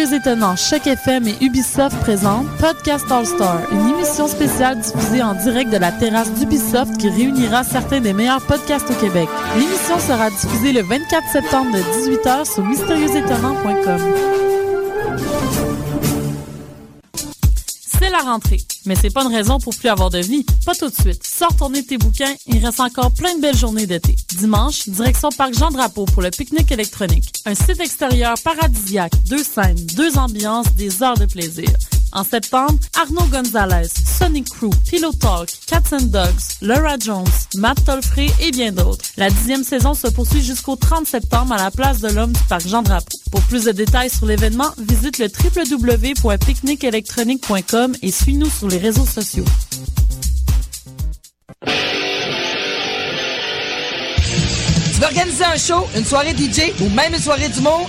Mystérieux Étonnant, Choc FM et Ubisoft présentent Podcast All Star, une émission spéciale diffusée en direct de la terrasse d'Ubisoft qui réunira certains des meilleurs podcasts au Québec. L'émission sera diffusée le 24 septembre de 18h sur mystérieuxétonnant.com. La rentrée, mais c'est pas une raison pour plus avoir de vie. Pas tout de suite. Sors tourner tes bouquins, il reste encore plein de belles journées d'été. Dimanche, direction Parc Jean-Drapeau pour le pique-nique électronique. Un site extérieur paradisiaque, deux scènes, deux ambiances, des heures de plaisir. En septembre, Arnaud Gonzalez, Sonic Crew, Pillow Talk, Cats Dogs, Laura Jones, Matt Tolfré et bien d'autres. La dixième saison se poursuit jusqu'au 30 septembre à la place de l'Homme du Parc Jean-Drapeau. Pour plus de détails sur l'événement, visite le www.picnicelectronique.com et suis-nous sur les réseaux sociaux. Tu veux organiser un show, une soirée DJ ou même une soirée d'humour?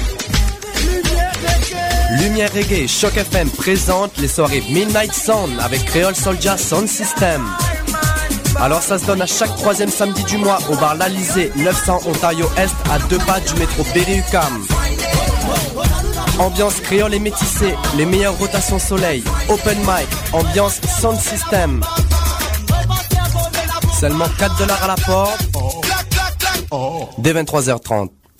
Lumière Reggae et Choc FM présente les soirées Midnight Sound avec Creole Soldier Sound System. Alors ça se donne à chaque troisième samedi du mois au bar L'Alizé, 900 Ontario Est, à deux pas du métro Berry-UQAM. Ambiance créole et métissée, les meilleures rotations soleil, open mic, ambiance sound system. Seulement 4 dollars à la porte. Dès 23h30.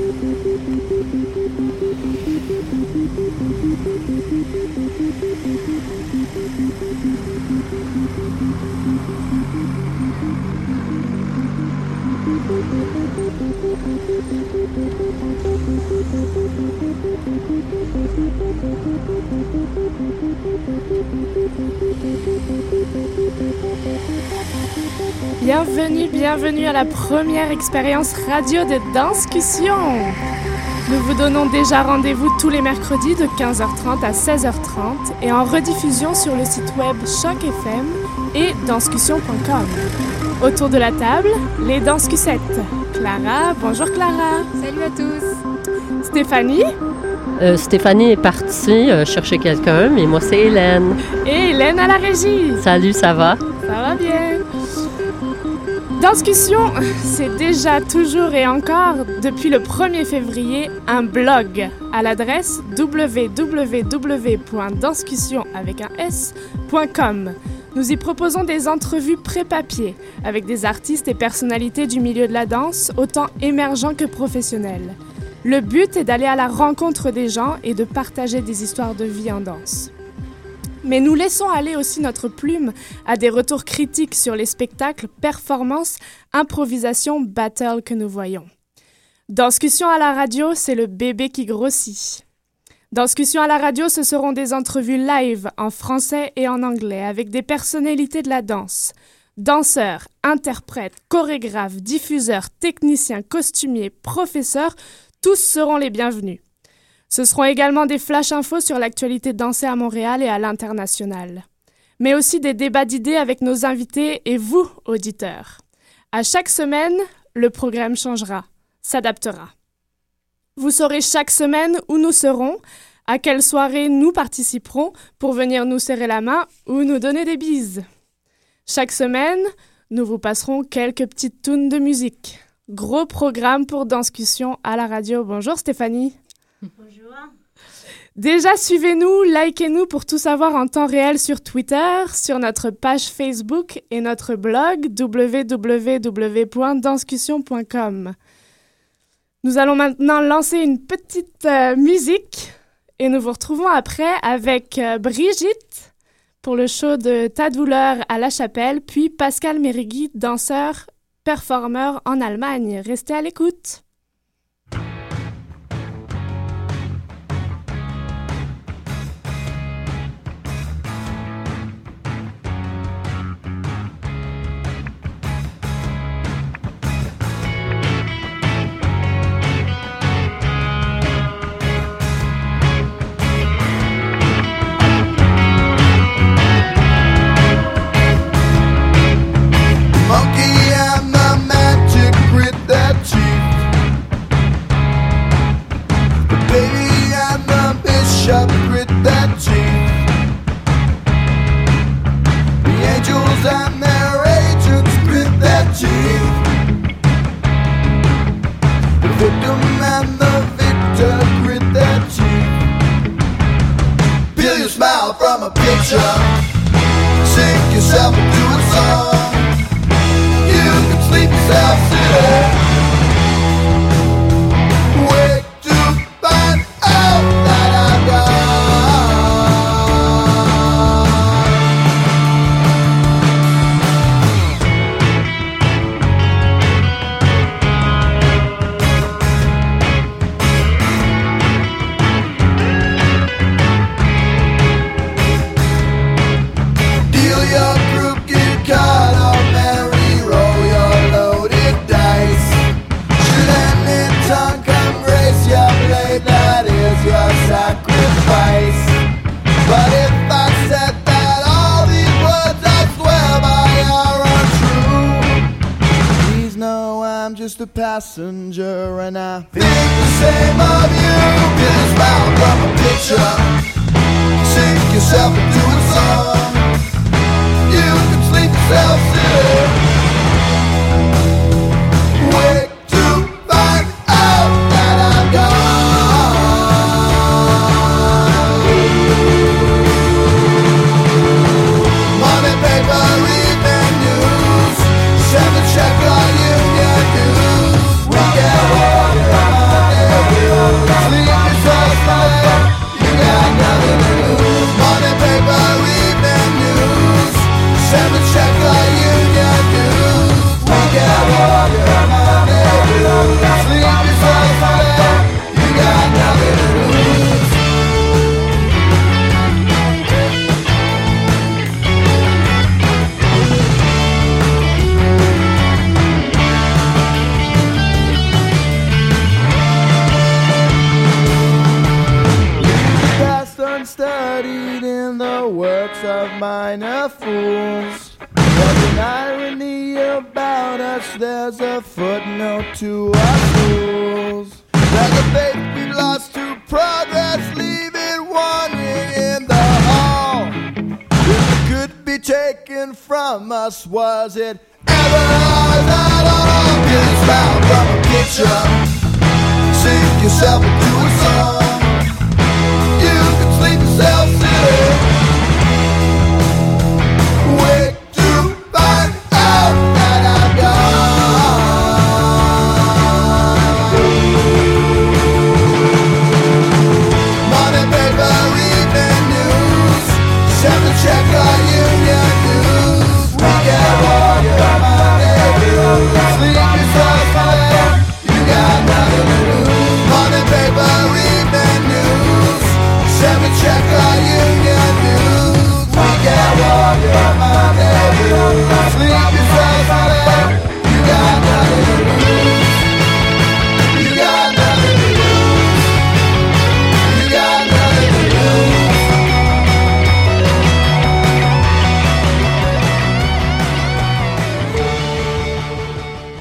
Thank you. Bienvenue, bienvenue à la première expérience radio de Danscussion. Nous vous donnons déjà rendez-vous tous les mercredis de 15h30 à 16h30 et en rediffusion sur le site web Choc FM et danscussion.com. Autour de la table, les danscussettes. Clara, bonjour Clara. Salut à tous. Stéphanie Euh, Stéphanie est partie euh, chercher quelqu'un, mais moi c'est Hélène. et Hélène à la régie. Salut, ça va? Danscussion, c'est déjà toujours et encore, depuis le 1er février, un blog à l'adresse www.danscussion. Nous y proposons des entrevues pré-papier avec des artistes et personnalités du milieu de la danse, autant émergents que professionnels. Le but est d'aller à la rencontre des gens et de partager des histoires de vie en danse. Mais nous laissons aller aussi notre plume à des retours critiques sur les spectacles, performances, improvisation, battle que nous voyons. Danscussion à la radio, c'est le bébé qui grossit. Danscussion à la radio, ce seront des entrevues live en français et en anglais avec des personnalités de la danse. Danseurs, interprètes, chorégraphes, diffuseurs, techniciens, costumiers, professeurs, tous seront les bienvenus. Ce seront également des flash infos sur l'actualité de danser à Montréal et à l'international. Mais aussi des débats d'idées avec nos invités et vous, auditeurs. À chaque semaine, le programme changera, s'adaptera. Vous saurez chaque semaine où nous serons, à quelle soirée nous participerons pour venir nous serrer la main ou nous donner des bises. Chaque semaine, nous vous passerons quelques petites tunes de musique. Gros programme pour Danscussion à la radio. Bonjour Stéphanie. Bonjour. Déjà, suivez-nous, likez-nous pour tout savoir en temps réel sur Twitter, sur notre page Facebook et notre blog www.danscussion.com. Nous allons maintenant lancer une petite euh, musique et nous vous retrouvons après avec euh, Brigitte pour le show de Ta douleur à la chapelle, puis Pascal Mérigui, danseur, performeur en Allemagne. Restez à l'écoute.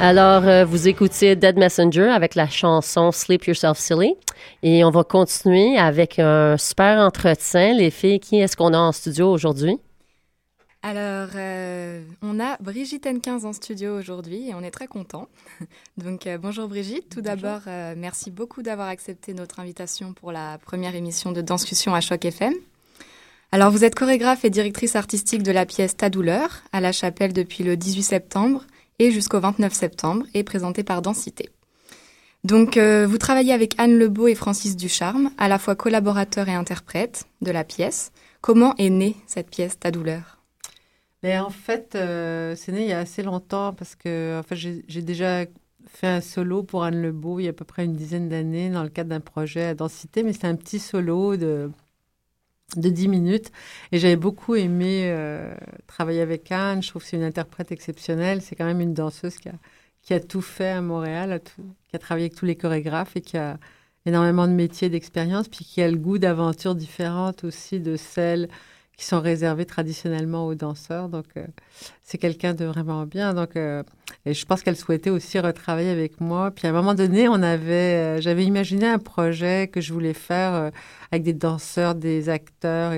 Alors, euh, vous écoutiez Dead Messenger avec la chanson Sleep Yourself Silly. Et on va continuer avec un super entretien. Les filles, qui est-ce qu'on a en studio aujourd'hui? Alors, euh, on a Brigitte N15 en studio aujourd'hui et on est très content. Donc, euh, bonjour Brigitte. Tout d'abord, merci beaucoup d'avoir accepté notre invitation pour la première émission de Danscussion à Choc FM. Alors, vous êtes chorégraphe et directrice artistique de la pièce Ta douleur à la chapelle depuis le 18 septembre et jusqu'au 29 septembre et présenté par Densité. Donc euh, vous travaillez avec Anne Lebeau et Francis Ducharme, à la fois collaborateurs et interprètes de la pièce. Comment est née cette pièce, Ta douleur? Mais en fait, euh, c'est né il y a assez longtemps parce que en fait, j'ai déjà fait un solo pour Anne Lebeau il y a à peu près une dizaine d'années dans le cadre d'un projet à densité, mais c'est un petit solo de de 10 minutes. Et j'avais beaucoup aimé euh, travailler avec Anne. Je trouve que c'est une interprète exceptionnelle. C'est quand même une danseuse qui a, qui a tout fait à Montréal, qui a travaillé avec tous les chorégraphes et qui a énormément de métiers, d'expérience, puis qui a le goût d'aventures différentes aussi de celles qui sont réservées traditionnellement aux danseurs. Donc, euh, c'est quelqu'un de vraiment bien. Donc, euh, et je pense qu'elle souhaitait aussi retravailler avec moi. Puis à un moment donné, on avait, euh, j'avais imaginé un projet que je voulais faire avec des danseurs, des acteurs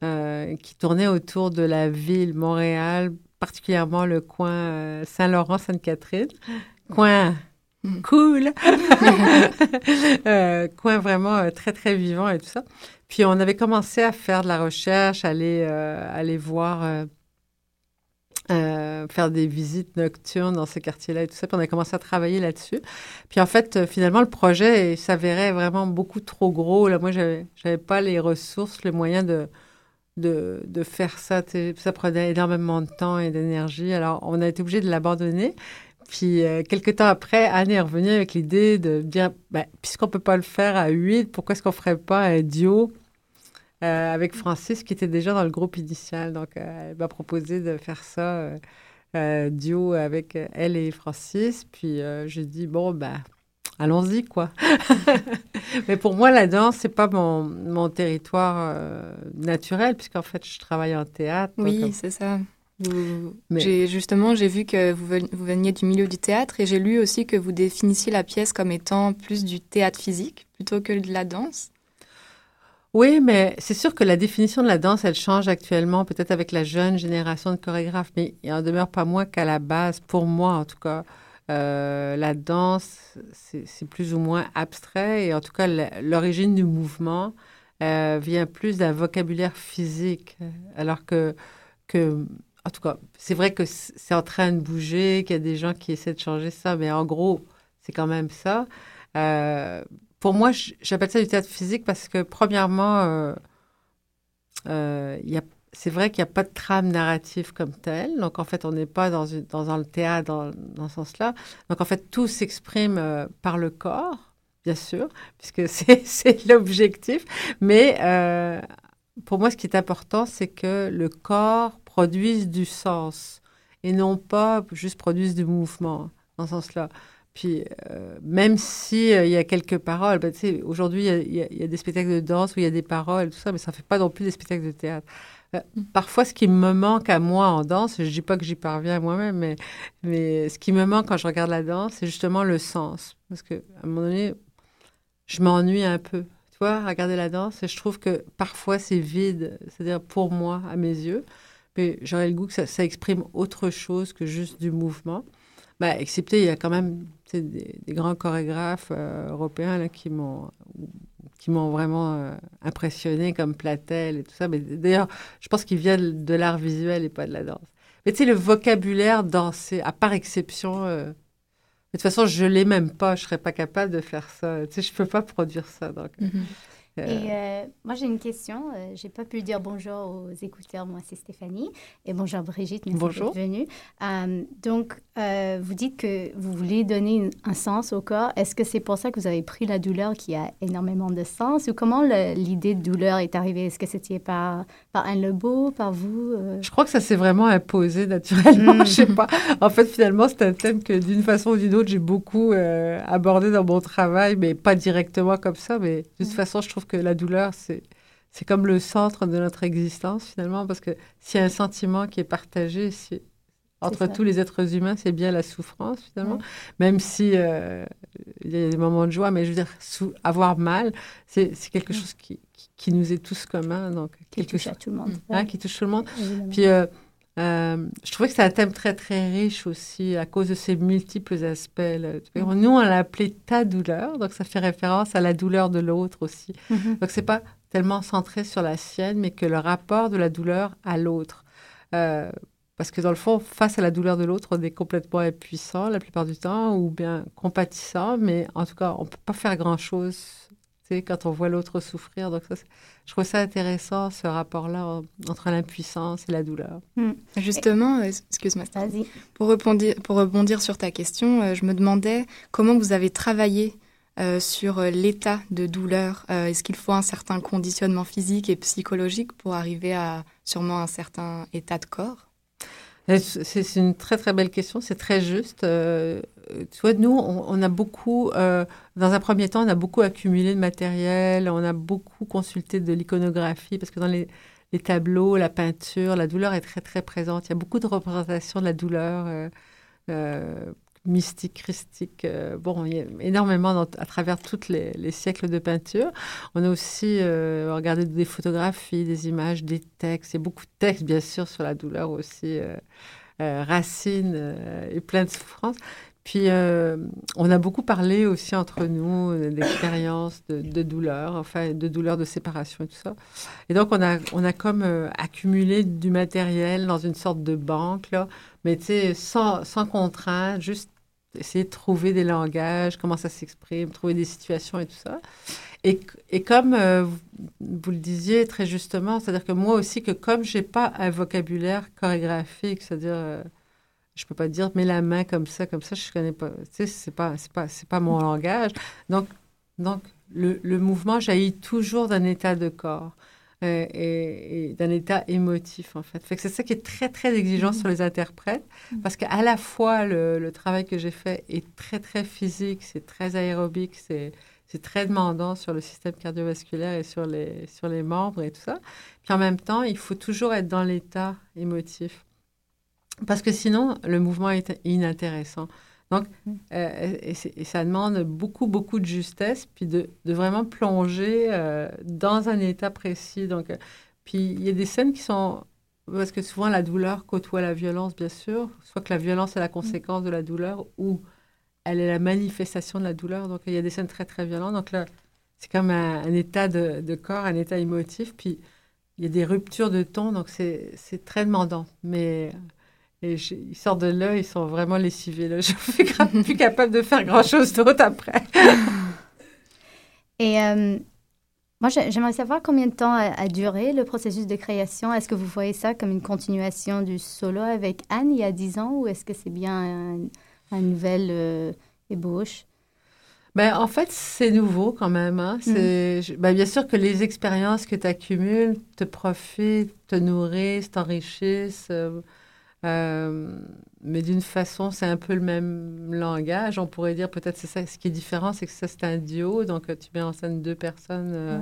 qui tournaient autour de la ville, Montréal, particulièrement le coin Saint-Laurent-Sainte-Catherine. Coin cool, Euh, coin vraiment euh, très très vivant et tout ça. Puis on avait commencé à faire de la recherche, aller euh, aller voir, faire des visites nocturnes dans ces quartiers-là et tout ça. Puis on a commencé à travailler là-dessus. Puis en fait, finalement, le projet s'avérait vraiment beaucoup trop gros. Là, moi, j'avais j'avais pas les ressources, les moyens de de, de faire ça. Ça prenait énormément de temps et d'énergie. Alors, on a été obligé de l'abandonner. Puis, euh, quelques temps après, Anne est revenue avec l'idée de dire, ben, puisqu'on peut pas le faire à huit, pourquoi est-ce qu'on ferait pas un duo euh, avec Francis, qui était déjà dans le groupe initial. Donc, euh, elle m'a proposé de faire ça, duo avec elle et Francis. Puis, j'ai dit, bon, ben, allons-y, quoi. Mais pour moi, la danse, c'est pas mon, mon territoire naturel, puisqu'en fait, je travaille en théâtre. Oui, c'est ça. Vous- Mais- Justement, j'ai vu que vous, ven- vous veniez du milieu du théâtre et j'ai lu aussi que vous définissiez la pièce comme étant plus du théâtre physique plutôt que de la danse. Oui, mais c'est sûr que la définition de la danse, elle change actuellement, peut-être avec la jeune génération de chorégraphes, mais il en demeure pas moins qu'à la base, pour moi en tout cas, euh, la danse, c'est plus ou moins abstrait, et en tout cas, l'origine du mouvement euh, vient plus d'un vocabulaire physique, alors que, que en tout cas, c'est vrai que c'est en train de bouger, qu'il y a des gens qui essaient de changer ça, mais en gros, c'est quand même ça. Euh, pour moi, j'appelle ça du théâtre physique parce que, premièrement, euh, euh, c'est vrai qu'il n'y a pas de trame narrative comme telle. Donc, en fait, on n'est pas dans, une- dans, le théâtre dans, dans ce sens-là. Donc, en fait, tout s'exprime par le corps, bien sûr, puisque c'est, l'objectif. Mais pour moi, ce qui est important, c'est que le corps produise du sens et non pas juste produise du mouvement dans ce sens-là. Puis, euh, même si euh, y a quelques paroles, ben, aujourd'hui, il y a- y, y des spectacles de danse où il y a des paroles, tout ça, mais ça ne fait pas non plus des spectacles de théâtre. Euh, parfois, ce qui me manque à moi en danse, je ne dis pas que j'y parviens moi-même, mais, mais ce qui me manque quand je regarde la danse, c'est justement le sens. Parce qu'à un moment donné, je m'ennuie un peu. Tu vois, à regarder la danse, et je trouve que parfois c'est vide, c'est-à-dire pour moi, à mes yeux. Mais j'aurais le goût que ça, exprime autre chose que juste du mouvement. Bah, excepté, il y a quand même des, grands chorégraphes euh, européens qui m'ont qui m'ont vraiment euh, impressionné, comme Platel et tout ça. Mais d'ailleurs, je pense qu'ils viennent de l'art visuel et pas de la danse. Mais tu sais, le vocabulaire dansé, à part exception, euh, de toute façon, je l'ai même pas. Je serais pas capable de faire ça. Tu sais, je peux pas produire ça. Donc, euh, Et euh, moi, j'ai une question. Euh, j'ai pas pu dire bonjour aux écouteurs. Moi, c'est Stéphanie. Et bonjour Brigitte. Merci Bonjour. d'être venue. Euh, donc, euh, vous dites que vous voulez donner un sens au corps. Est-ce que c'est pour ça que vous avez pris la douleur qui a énormément de sens? Ou comment le- l'idée de douleur est arrivée? Est-ce que c'était par, par Anne Lebeau, par vous? euh? Je crois que ça s'est vraiment imposé naturellement. Mm. Je sais pas. En fait, finalement, c'est un thème que d'une façon ou d'une autre, j'ai beaucoup euh, abordé dans mon travail, mais pas directement comme ça. Mais de toute façon, je trouve que la douleur, c'est c'est comme le centre de notre existence finalement, parce que s'il y a un sentiment qui est partagé si- entre tous les êtres humains, c'est bien la souffrance finalement. Même si euh, il y a des moments de joie, mais je veux dire, avoir mal, c'est c'est quelque chose qui, qui, qui nous est tous commun. Donc Qui quelque touche chose à tout le monde. hein, qui touche tout le monde. Puis, euh, euh, je trouvais que c'est un thème très, très riche aussi à cause de ses multiples aspects. Nous, on l'a appelé ta douleur, donc ça fait référence à la douleur de l'autre aussi. Mhm. Donc, c'est pas tellement centré sur la sienne, mais que le rapport de la douleur à l'autre. Euh, parce que dans le fond, face à la douleur de l'autre, on est complètement impuissant la plupart du temps, ou bien compatissant, mais en tout cas, on ne peut pas faire quand on voit l'autre souffrir. Donc, ça, je trouve ça intéressant, ce rapport-là entre l'impuissance et la douleur. Hmm. Justement, euh, excuse-moi, pour rebondir, pour rebondir sur ta question, euh, je me demandais comment vous avez travaillé euh, sur l'état de douleur. Est-ce qu'il faut un certain conditionnement physique et psychologique pour arriver à sûrement un certain état de corps? C'est une très très belle question, c'est très juste. Euh, tu vois, nous, on, a beaucoup, euh, dans un premier temps, on a beaucoup accumulé de matériel, on a beaucoup consulté de l'iconographie, parce que dans les, tableaux, la peinture, la douleur est très très présente. Il y a beaucoup de représentations de la douleur. Euh, mystique, christique. Euh, bon, il y a énormément à travers tous les, siècles de peinture. On a aussi euh, regardé des photographies, des images, des textes. A beaucoup de textes, bien sûr, sur la douleur aussi. Euh, racines et plein de souffrances. Puis, on a beaucoup parlé aussi entre nous d'expériences de, douleur, enfin, de douleur de séparation et tout ça. Et donc, on a, on a comme accumulé du matériel dans une sorte de banque, là, mais tu sais, sans contrainte, juste essayer de trouver des langages, comment ça s'exprime, trouver des situations et tout ça. Et, et comme euh, vous, le disiez très justement, c'est-à-dire que moi aussi, que comme j'ai pas un vocabulaire chorégraphique, c'est-à-dire, euh, je peux pas dire, mets la main comme ça, comme ça, je connais pas, tu sais, c'est pas, c'est pas, c'est pas mon langage. Donc, donc le, le mouvement jaillit toujours d'un état de corps. Euh, et, d'un état émotif, en fait. fait c'est ça qui est très, très exigeant mm-hmm. sur les interprètes, mm-hmm. parce qu'à la fois, le, travail que j'ai fait est très, très physique, c'est très aérobique, c'est, c'est très demandant sur le système cardiovasculaire et sur les, sur les membres et tout ça. Puis en même temps, il faut toujours être dans l'état émotif, parce que sinon, le mouvement est inintéressant. Donc, mm. euh, et, ça demande beaucoup, beaucoup de justesse, puis de, de vraiment plonger euh, dans un état précis. Donc, euh, puis il y a des scènes qui sont... Parce que souvent, la douleur côtoie la violence, bien sûr. Soit que la violence est la conséquence de la douleur, ou elle est la manifestation de la douleur. Donc, il y a des scènes très, très violentes. Donc là, c'est comme un, un état de, de, corps, un état émotif. Puis, il y a des ruptures de ton, donc c'est très demandant. Mais et ils sortent de là, ils sont vraiment lessivés. Là. Je suis plus capable de faire grand-chose d'autre après. Et euh, moi, j'aimerais savoir combien de temps a, duré le processus de création. Est-ce que vous voyez ça comme une continuation du solo avec Anne il y a 10 ans ou est-ce que c'est bien une nouvelle euh, ébauche? Ben, en fait, c'est nouveau quand même. Hein. Mm. C'est, ben, bien sûr que les expériences que tu accumules te profitent, te nourrissent, t'enrichissent. Euh, euh, mais d'une façon, c'est un peu le même langage. On pourrait dire peut-être c'est ça. Ce qui est différent, c'est que ça, c'est un duo. Donc, tu mets en scène deux personnes. Euh.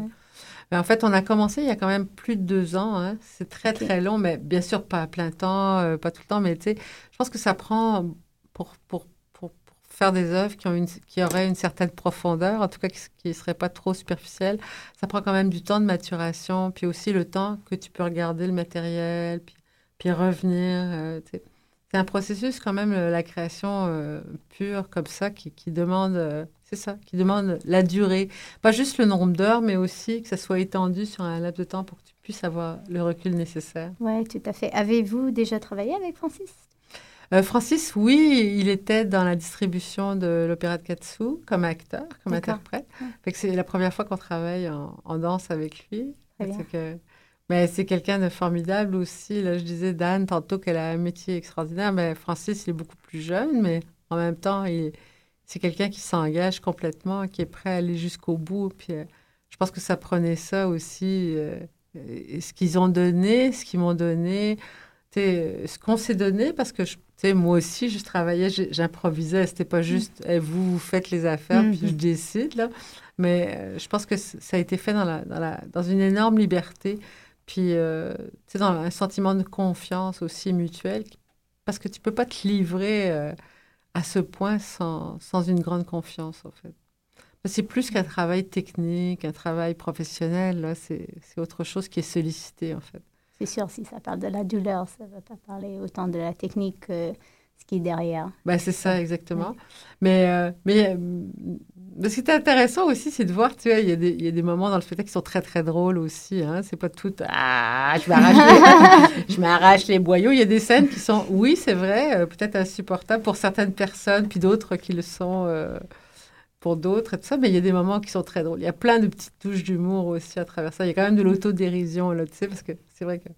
Mais en fait, on a commencé il y a quand même plus de deux ans. Hein. C'est très, très long, mais bien sûr, pas à plein temps, euh, pas tout le temps. Mais tu sais, je pense que ça prend pour, pour, pour, faire des œuvres qui, ont une, qui auraient une certaine profondeur, en tout cas qui ne seraient pas trop superficielles. Ça prend quand même du temps de maturation, puis aussi le temps que tu peux regarder le matériel, puis puis revenir. Euh, c'est un processus quand même, la création euh, pure comme ça, qui, qui demande, euh, c'est ça, qui demande la durée. Pas juste le nombre d'heures, mais aussi que ça soit étendu sur un laps de temps pour que tu puisses avoir le recul nécessaire. Oui, tout à fait. Avez-vous déjà travaillé avec Francis? Francis, oui, il était dans la distribution de l'opéra de Katsu comme acteur, comme interprète. C'est la première fois qu'on travaille en, danse avec lui. Que, mais c'est quelqu'un de formidable aussi. Là, je disais d'Anne tantôt qu'elle a un métier extraordinaire. Mais Francis, il est beaucoup plus jeune, mais en même temps, c'est quelqu'un qui s'engage complètement, qui est prêt à aller jusqu'au bout. Puis euh, je pense que ça prenait ça aussi, euh, ce qu'ils ont donné, ce qu'ils m'ont donné, ce qu'on s'est donné, parce que moi aussi, je travaillais, j'improvisais. C'était pas juste eh, vous, vous faites les affaires, puis je décide. Là. Mais euh, je pense que ça a été fait dans, la, dans, la, dans une énorme liberté. Puis, euh, tu sais, dans un sentiment de confiance aussi mutuel, parce que tu peux pas te livrer euh, à ce point sans, sans, une grande confiance, en fait. C'est plus qu'un travail technique, un travail professionnel, c'est autre chose qui est sollicité, en fait. C'est sûr, si ça parle de la douleur, ça ne va pas parler autant de la technique que ce qui est derrière. Ben, c'est ça, exactement. Mais, euh, mais euh, ce qui est intéressant aussi, c'est de voir, tu vois, il y, a des, il y a des moments dans le spectacle qui sont très, très drôles aussi. Hein. C'est pas tout, ah, je m'arrache les, je m'arrache les boyaux. Il y a des scènes qui sont, oui, c'est vrai, euh, peut-être insupportables pour certaines personnes, puis d'autres qui le sont pour d'autres et tout ça. Mais il y a des moments qui sont très drôles. Il y a plein de petites touches d'humour aussi à travers ça. Il y a quand même de l'autodérision, là, tu sais, parce que c'est vrai que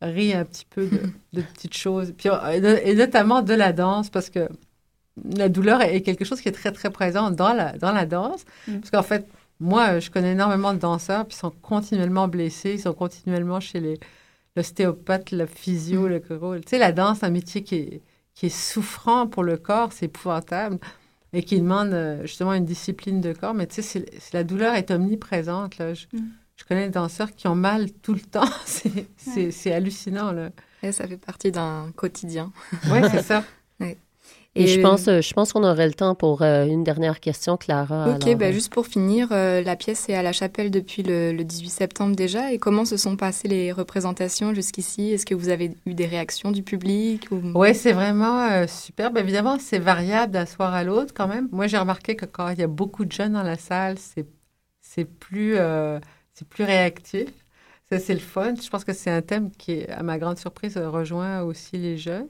rit un petit peu de, de petites choses. Puis, euh, et, notamment de la danse, parce que la douleur est quelque chose qui est très, très présent dans la, dans la danse. Mm. Parce qu'en fait, moi, je connais énormément de danseurs, ils sont continuellement blessés, ils sont continuellement chez les l'ostéopathe, le physio, le chiro. Tu sais, la danse, c'est un métier qui est, qui est souffrant pour le corps, c'est épouvantable, et qui demande euh, justement une discipline de corps. Mais tu sais, la douleur est omniprésente. Là. Je, Mm. Je connais des danseurs qui ont mal tout le temps. C'est- C'est c'est hallucinant. Là. Et ça fait partie d'un quotidien. Oui, c'est ça. Et, je pense, euh, je pense qu'on aurait le temps pour euh, une dernière question, Clara. Ok, Alors, bah, euh, juste pour finir, euh, la pièce est à la chapelle depuis le, le 18 septembre déjà. Et comment se sont passées les représentations jusqu'ici? Est-ce que vous avez eu des réactions du public ou... Oui, c'est vraiment euh, superbe. Évidemment, c'est variable d'un soir à l'autre quand même. Moi, j'ai remarqué que quand il y a beaucoup de jeunes dans la salle, c'est, c'est, plus, euh, c'est plus réactif. Ça, c'est le fun. Je pense que c'est un thème qui, à ma grande surprise, rejoint aussi les jeunes.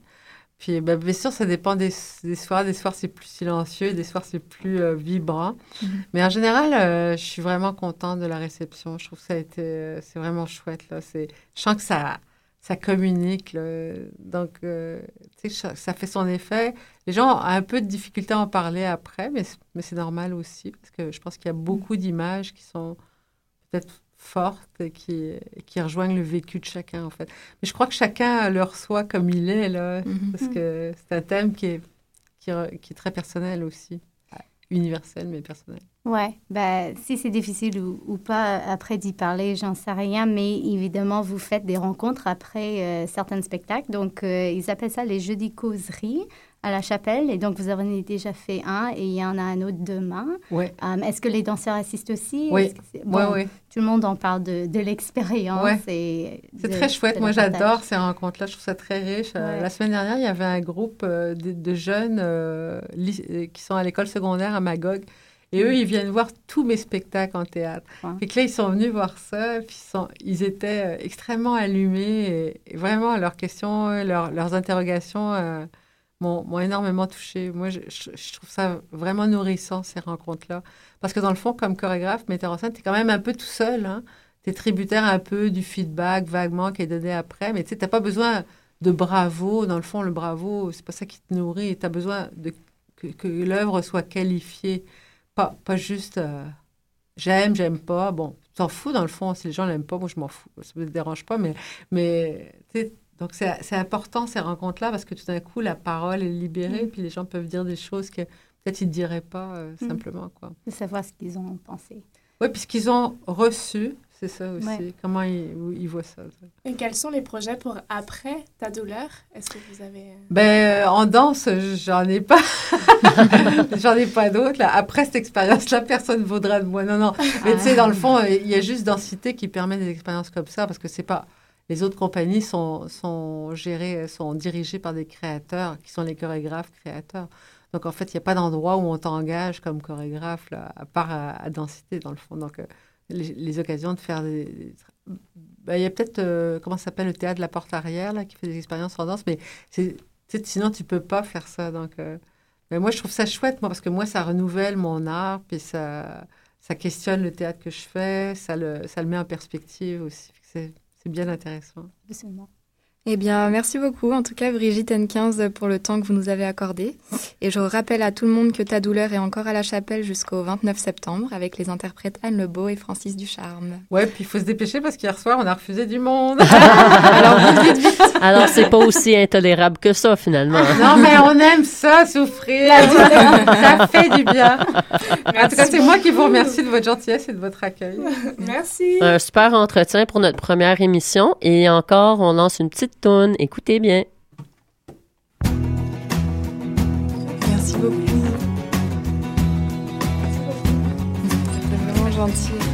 Puis, ben, bien sûr, ça dépend des, des soirs. Des soirs, c'est plus silencieux, des soirs, c'est plus euh, vibrant. Mhm. Mais en général, euh, je suis vraiment contente de la réception. Je trouve que ça a été, euh, c'est vraiment chouette. Là. Je sens que ça, ça communique. là. Donc, tu sais, ça, fait son effet. Les gens ont un peu de difficulté à en parler après, mais, mais c'est normal aussi, parce que je pense qu'il y a beaucoup d'images qui sont peut-être fortes et qui, qui rejoignent le vécu de chacun, en fait. Mais je crois que chacun le reçoit comme il est, là, Mhm. parce que c'est un thème qui est, qui, est très personnel aussi. Universel, mais personnel. Ouais, ben, si c'est difficile ou, ou pas après d'y parler, j'en sais rien, mais évidemment, vous faites des rencontres après euh, certains spectacles. Donc, euh, ils appellent ça les jeudis causeries à la chapelle. Et donc, vous en avez déjà fait un et il y en a un autre demain. Ouais. Euh, Est-ce que les danseurs assistent aussi? Oui. Ouais. Tout le monde en parle de, de l'expérience. Ouais. et C'est très chouette. Moi, j'adore ces rencontres-là. Je trouve ça très riche. Euh, Ouais. La semaine dernière, il y avait un groupe euh, de, de jeunes euh, qui sont à l'école secondaire à Magog. Et eux, ils viennent voir tous mes spectacles en théâtre. Ouais. Puis que là, ils sont venus voir ça. Puis ils, sont, ils étaient extrêmement allumés. Et, et vraiment, leurs questions, leurs, leurs interrogations euh, m'ont énormément touchée. Moi, je, trouve ça vraiment nourrissant, ces rencontres-là. Parce que dans le fond, comme chorégraphe, metteur en scène, tu es quand même un peu tout seul. Hein? tu es tributaire un peu du feedback vaguement qui est donné après, mais tu n'as pas besoin de bravo. Dans le fond, le bravo, c'est pas ça qui te nourrit. Tu as besoin que, l'œuvre soit qualifiée, pas, pas juste euh, j'aime, j'aime pas. Bon, t'en fous dans le fond. Si les gens l'aiment pas, moi, je m'en fous. Ça me dérange pas, mais, mais donc c'est important ces rencontres-là parce que tout d'un coup, la parole est libérée, puis les gens peuvent dire des choses que peut-être ils ne diraient pas euh, Mm. simplement. quoi. De savoir ce qu'ils ont pensé. Oui, puisqu'ils ont reçu, c'est ça aussi. Ouais. Comment ils, ils voient ça. ça. Et quels sont les projets pour après ta douleur? Est-ce que vous avez... euh, Ben, euh, en danse, j'en ai pas. j'en ai pas d'autres. Après cette expérience-là, personne ne vaudra de moi. Non, non. Mais tu sais, dans le fond, il y a juste Densité qui permet des expériences comme ça parce que c'est pas. Les autres compagnies sont, sont gérées, sont dirigées par des créateurs qui sont les chorégraphes créateurs. Donc, en fait, il n'y a pas d'endroit où on t'engage comme chorégraphe, à part à, Densité, dans le fond. Donc, euh, les, occasions de faire des. ben, il y a peut-être, euh, comment ça s'appelle, le théâtre de la porte arrière, là, qui fait des expériences en danse, mais sinon, tu peux pas faire ça. Donc, euh, mais moi, je trouve ça chouette, moi, parce que moi, ça renouvelle mon art, puis ça, ça questionne le théâtre que je fais, ça le, ça le met en perspective aussi. C'est bien intéressant. Eh bien, merci beaucoup, en tout cas, Brigitte N15, pour le temps que vous nous avez accordé. Et je rappelle à tout le monde que Ta douleur est encore à la chapelle jusqu'au 29 septembre avec les interprètes Anne Lebeau et Francis Ducharme. Ouais, puis il faut se dépêcher parce qu'hier soir, on a refusé du monde. Alors, vite, vite, vite. Alors, c'est pas aussi intolérable que ça, finalement. non, mais on aime ça, souffrir. ça fait du bien. En tout cas, c'est moi qui vous remercie de votre gentillesse et de votre accueil. Merci. Un super entretien pour notre première émission. Et encore, on lance une petite toune. Écoutez bien. Merci beaucoup. C'est vraiment gentil.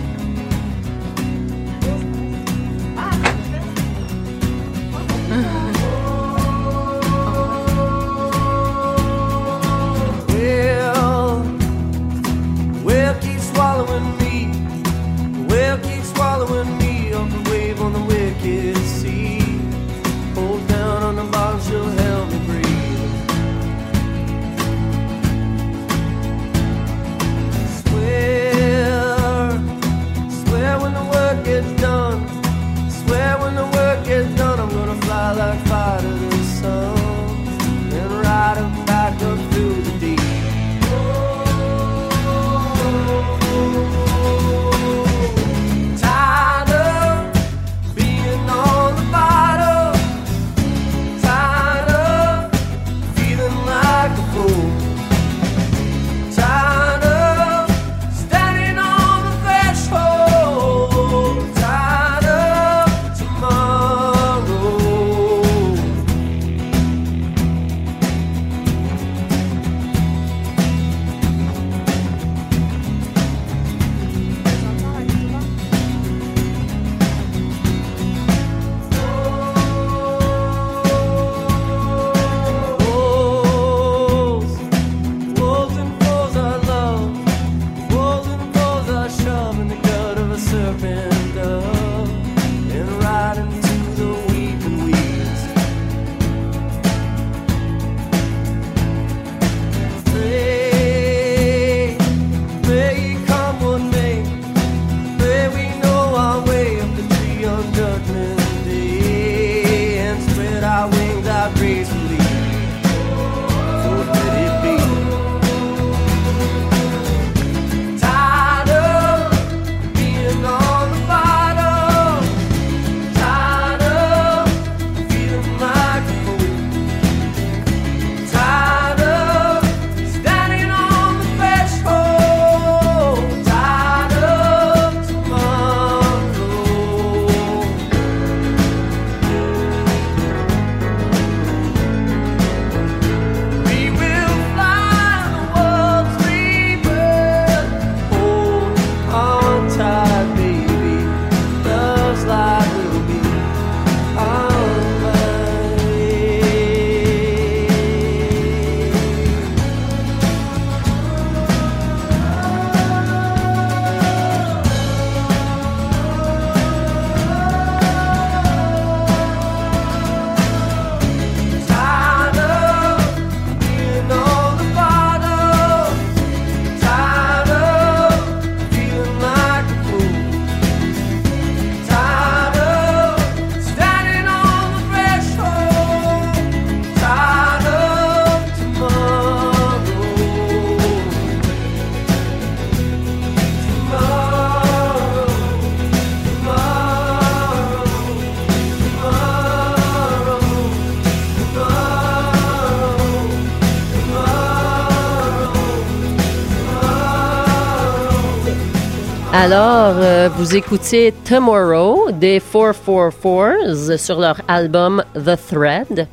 Alors, euh, vous écoutiez Tomorrow des 444s sur leur album The Thread.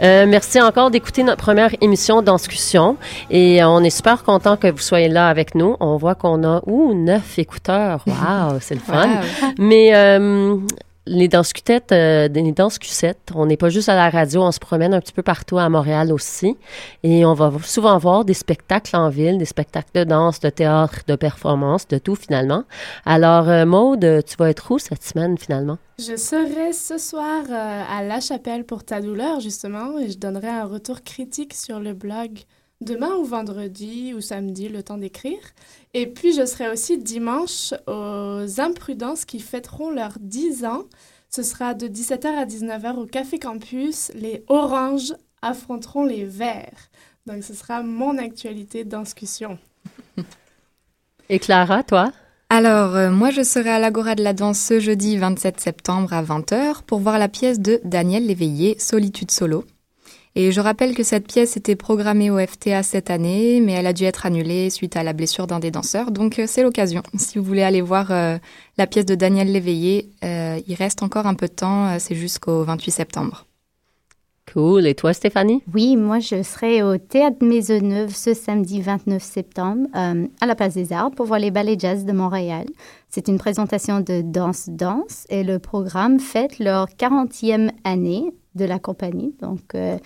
Euh, merci encore d'écouter notre première émission d'Danscussion et on est super content que vous soyez là avec nous. On voit qu'on a, ouh, neuf écouteurs. Wow, c'est le fun. Wow. Mais euh, les danscutettes, euh, les danscusettes, on n'est pas juste à la radio, on se promène un petit peu partout à Montréal aussi. Et on va souvent voir des spectacles en ville, des spectacles de danse, de théâtre, de performance, de tout finalement. Alors, euh, Maude, tu vas être où cette semaine finalement? Je serai ce soir euh, à La Chapelle pour ta douleur, justement, et je donnerai un retour critique sur le blog demain ou vendredi ou samedi, le temps d'écrire. Et puis, je serai aussi dimanche aux Imprudences qui fêteront leurs 10 ans. Ce sera de 17h à 19h au Café Campus. Les oranges affronteront les verts. Donc, ce sera mon actualité discussion. Et Clara, toi? Alors, euh, moi, je serai à l'Agora de la Danse ce jeudi 27 septembre à 20h pour voir la pièce de Daniel Léveillé, Solitude Solo. Et je rappelle que cette pièce était programmée au FTA cette année, mais elle a dû être annulée suite à la blessure d'un des danseurs. Donc, euh, c'est l'occasion. Si vous voulez aller voir euh, la pièce de Daniel Léveillé, euh, il reste encore un peu de temps. c'est jusqu'au 28 septembre. Cool. Et toi, Stéphanie? Oui, moi, je serai au Théâtre Maisonneuve ce samedi 29 septembre euh, à la Place des Arts pour voir les ballets jazz de Montréal. C'est une présentation de danse-danse et le programme fête leur 40e année de la compagnie. Donc, euh,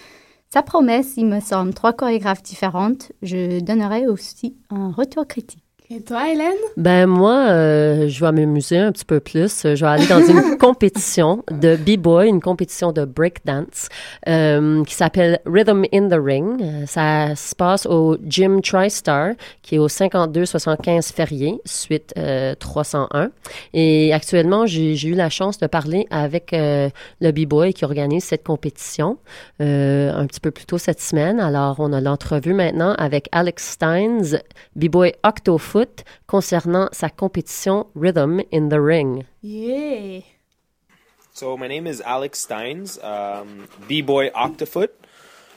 ça promet, il me semble, trois chorégraphes différentes. Je donnerai aussi un retour critique. Et toi, Hélène? Ben moi, euh, je vais m'amuser un petit peu plus. Je vais aller dans une compétition de b-boy, une compétition de breakdance euh, qui s'appelle Rhythm in the Ring. Euh, Ça se passe au Gym TriStar, qui est au 5275 Ferrier, suite euh, 301. Et actuellement, j'ai eu la chance de parler avec le b-boy qui organise cette compétition un petit peu plus tôt cette semaine. Alors, on a l'entrevue maintenant avec Alex Steins, b-boy Octofoot, concernant sa compétition Rhythm in the Ring. Yeah! So my name is Alex Steins, um, b-boy Octofoot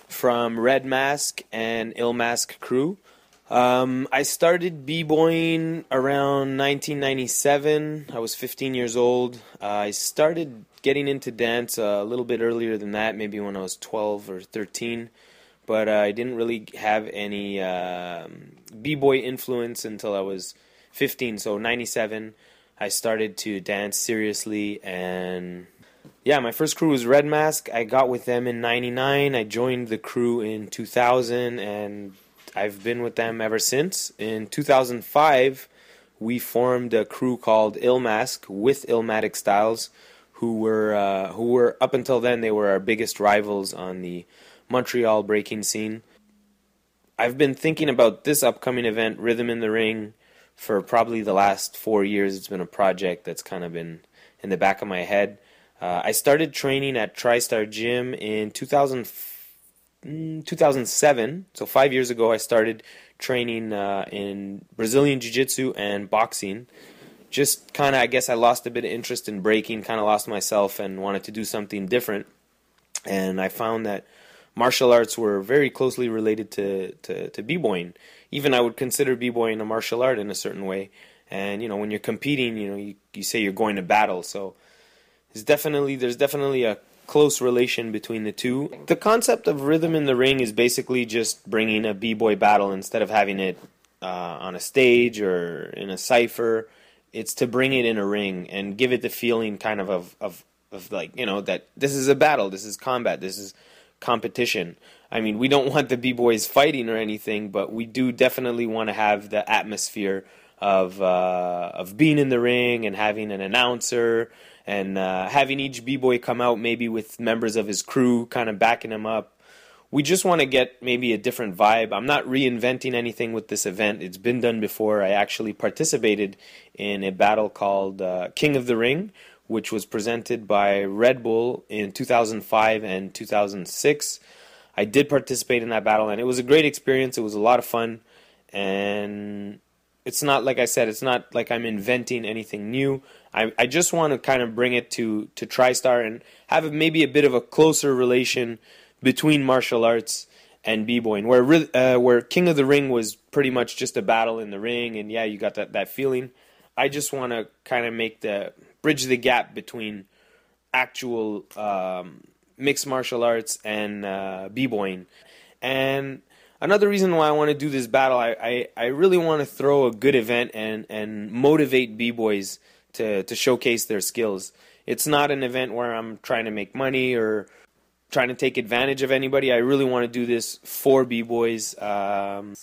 from Red Mask and Ill Mask crew. Um, I started b-boying around 1997. I was 15 years old. Uh, I started getting into dance a little bit earlier than that, maybe when I was 12 or 13. But uh, I didn't really have any um, b-boy influence until I was 15. So 97, I started to dance seriously and yeah, my first crew was Red Mask. I got with them in 99. I joined the crew in 2000 and I've been with them ever since. In 2005, we formed a crew called Ill Mask with Illmatic Styles who were uh, who were up until then they were our biggest rivals on the Montreal breaking scene. I've been thinking about this upcoming event, Rhythm in the Ring, for probably the last four years. It's been a project that's kind of been in the back of my head. Uh, I started training at TriStar Gym in 2000, mm, 2007. So five years ago, I started training uh, in Brazilian Jiu Jitsu and boxing. Just kind of, I guess I lost a bit of interest in breaking, kind of lost myself and wanted to do something different. And I found that martial arts were very closely related to, to, to b-boying. Even I would consider b-boying a martial art in a certain way. And, you know, when you're competing, you know, you, you say you're going to battle. So there's definitely, there's definitely a close relation between the two. The concept of rhythm in the ring is basically just bringing a b-boy battle instead of having it uh, on a stage or in a cipher. It's to bring it in a ring and give it the feeling kind of of, of, of like, you know, that this is a battle, this is combat, this is competition. I mean, we don't want the b-boys fighting or anything, but we do definitely want to have the atmosphere of uh, of being in the ring and having an announcer and uh, having each b-boy come out maybe with members of his crew kind of backing him up. We just want to get maybe a different vibe. I'm not reinventing anything with this event. It's been done before. I actually participated in a battle called uh, King of the Ring, which was presented by Red Bull in 2005 and 2006. I did participate in that battle, and it was a great experience. It was a lot of fun, and it's not like I said, it's not like I'm inventing anything new. I, I just want to kind of bring it to to TriStar and have maybe a bit of a closer relation between martial arts and b-boying, where uh, where King of the Ring was pretty much just a battle in the ring, and yeah, you got that that feeling. I just want to kind of make the bridge the gap between actual um, mixed martial arts and uh, b-boying. And another reason why I want to do this battle, I, I, I really want to throw a good event and, and motivate b-boys to, to showcase their skills. It's not an event where I'm trying to make money or trying to take advantage of anybody. I really want to do this for b-boys. Um,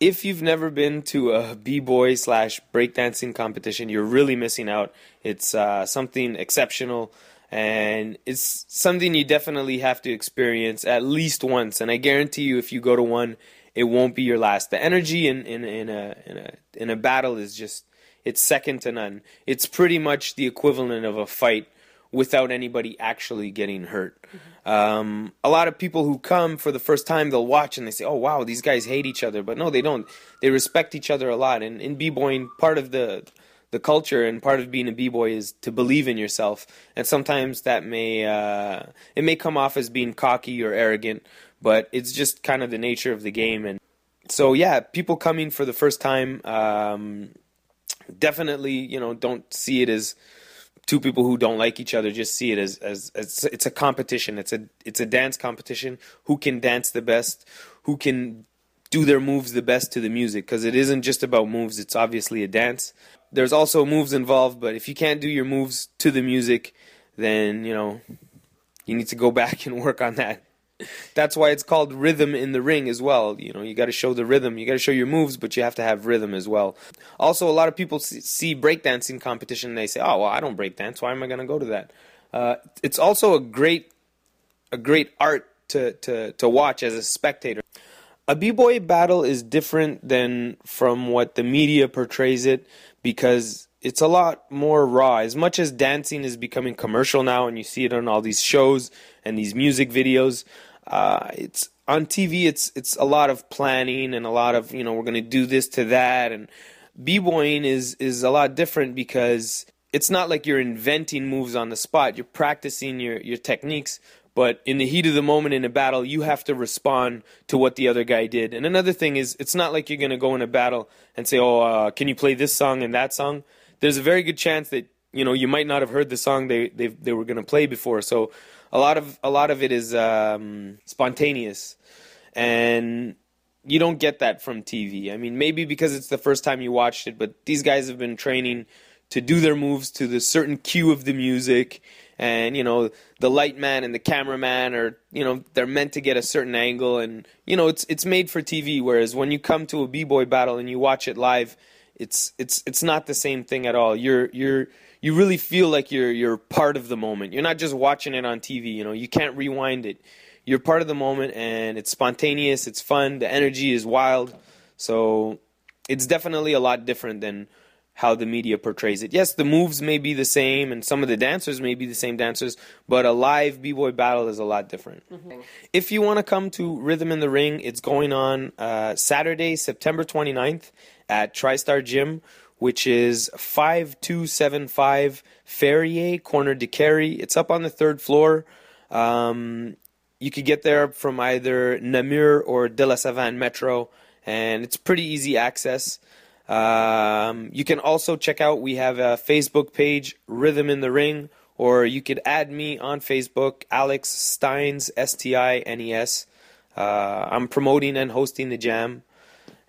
if you've never been to a b-boy slash breakdancing competition, you're really missing out. It's uh, something exceptional, and it's something you definitely have to experience at least once. And I guarantee you, if you go to one, it won't be your last. The energy in, in, in a in a in a battle is just it's second to none. It's pretty much the equivalent of a fight without anybody actually getting hurt. Um, a lot of people who come for the first time, they'll watch and they say, "Oh wow, these guys hate each other," but no, they don't. They respect each other a lot. And in b-boying, part of the the culture and part of being a b-boy is to believe in yourself. And sometimes that may uh, it may come off as being cocky or arrogant, but it's just kind of the nature of the game. And so yeah, people coming for the first time, um, definitely you know don't see it as two people who don't like each other just see it as, as, as it's a competition. It's a it's a dance competition. Who can dance the best? Who can do their moves the best to the music? Because it isn't just about moves. It's obviously a dance. There's also moves involved but if you can't do your moves to the music then you know you need to go back and work on that that's why it's called rhythm in the ring as well. You know, you got to show the rhythm. You got to show your moves, but you have to have rhythm as well. Also, a lot of people see, breakdancing competition and they say, "Oh, well, I don't breakdance. Why am I going to go to that?" Uh, it's also a great, a great art to to to watch as a spectator. A b-boy battle is different than from what the media portrays it because it's a lot more raw. As much as dancing is becoming commercial now, and you see it on all these shows and these music videos, uh, it's on TV. It's it's a lot of planning and a lot of you know we're gonna do this to that, and b-boying is is a lot different because it's not like you're inventing moves on the spot. You're practicing your your techniques, but in the heat of the moment in a battle, you have to respond to what the other guy did. And another thing is, it's not like you're going to go in a battle and say, "Oh, uh, can you play this song and that song?" There's a very good chance that you know you might not have heard the song they they they were going to play before. So a lot of a lot of it is um, spontaneous, and you don't get that from TV. I mean, maybe because it's the first time you watched it, but these guys have been training to do their moves to the certain cue of the music. And you know the light man and the cameraman are you know they're meant to get a certain angle. And you know it's it's made for TV whereas when you come to a b-boy battle and you watch it live it's it's it's not the same thing at all you're you're you really feel like you're you're part of the moment you're not just watching it on TV you know you can't rewind it you're part of the moment and it's spontaneous it's fun the energy is wild so it's definitely a lot different than how the media portrays it. Yes, the moves may be the same and some of the dancers may be the same dancers, but a live b-boy battle is a lot different. Mm-hmm. If you want to come to Rhythm in the Ring, it's going on uh, Saturday, September 29th at TriStar Gym, which is 5275 Ferrier, corner de Carey. It's up on the third floor. Um, you could get there from either Namur or De La Savane Metro, and it's pretty easy access. Um, you can also check out, we have a Facebook page, Rhythm in the Ring, or you could add me on Facebook, Alex Steins, S T I N E S. Uh, I'm promoting and hosting the jam.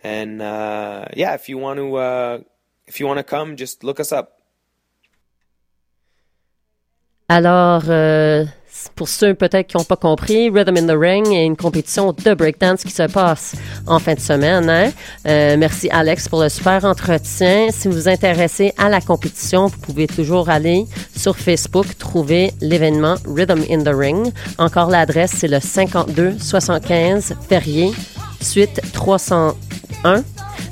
And uh, yeah, if you want to, uh, if you want to come, just look us up. Alors, euh, pour ceux peut-être qui n'ont pas compris, Rhythm in the Ring est une compétition de breakdance qui se passe en fin de semaine. hein. Euh, merci Alex pour le super entretien. Si vous vous intéressez à la compétition, vous pouvez toujours aller sur Facebook, trouver l'événement Rhythm in the Ring. Encore l'adresse, c'est le 5275 Ferrier, suite 301.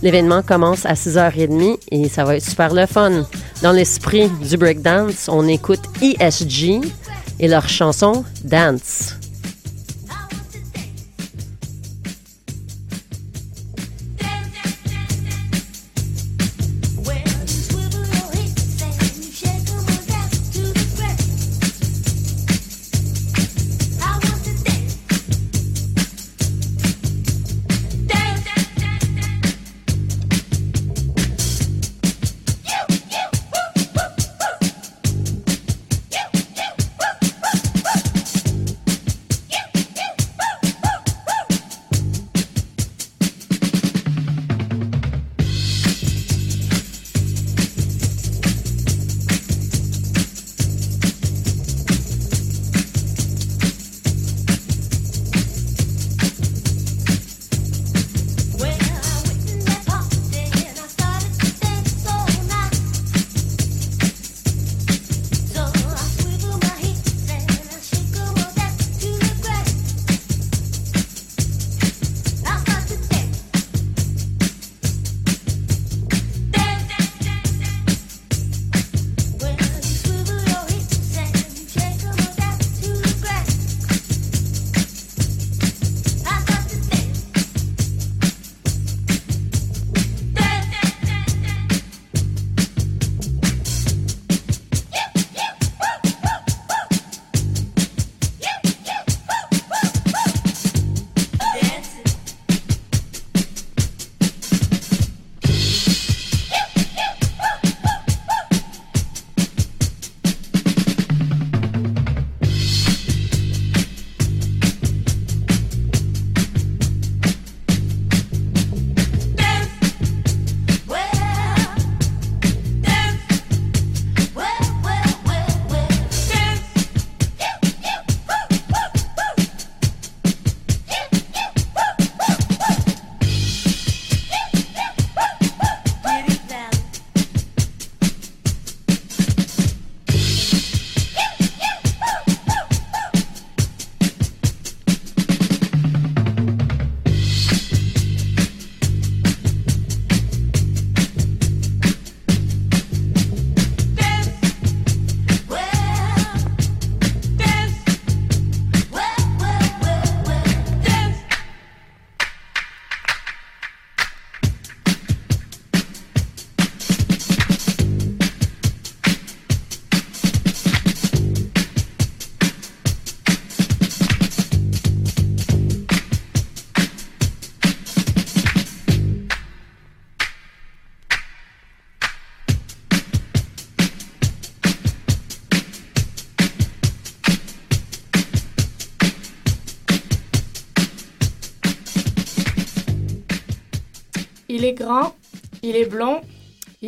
L'événement commence à 6h30 et ça va être super le fun. Dans l'esprit du breakdance, on écoute ESG et leur chanson Dance.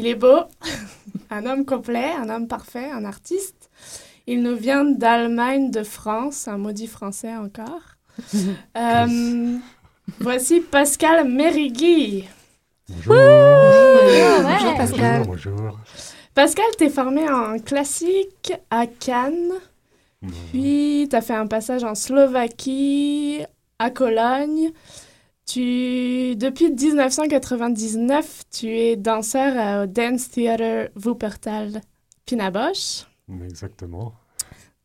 Est beau, un homme complet, un homme parfait, un artiste. Il nous vient d'Allemagne, de France, un maudit français encore. Euh, voici Pascal Mérigui. Bonjour. Bonjour Pascal. Bonjour. Pascal, t'es formé en classique à Cannes, puis t'as fait un passage en Slovaquie, à Cologne. Tu, depuis 1999, tu es danseur au Dance Theater Wuppertal Pinabosch Exactement.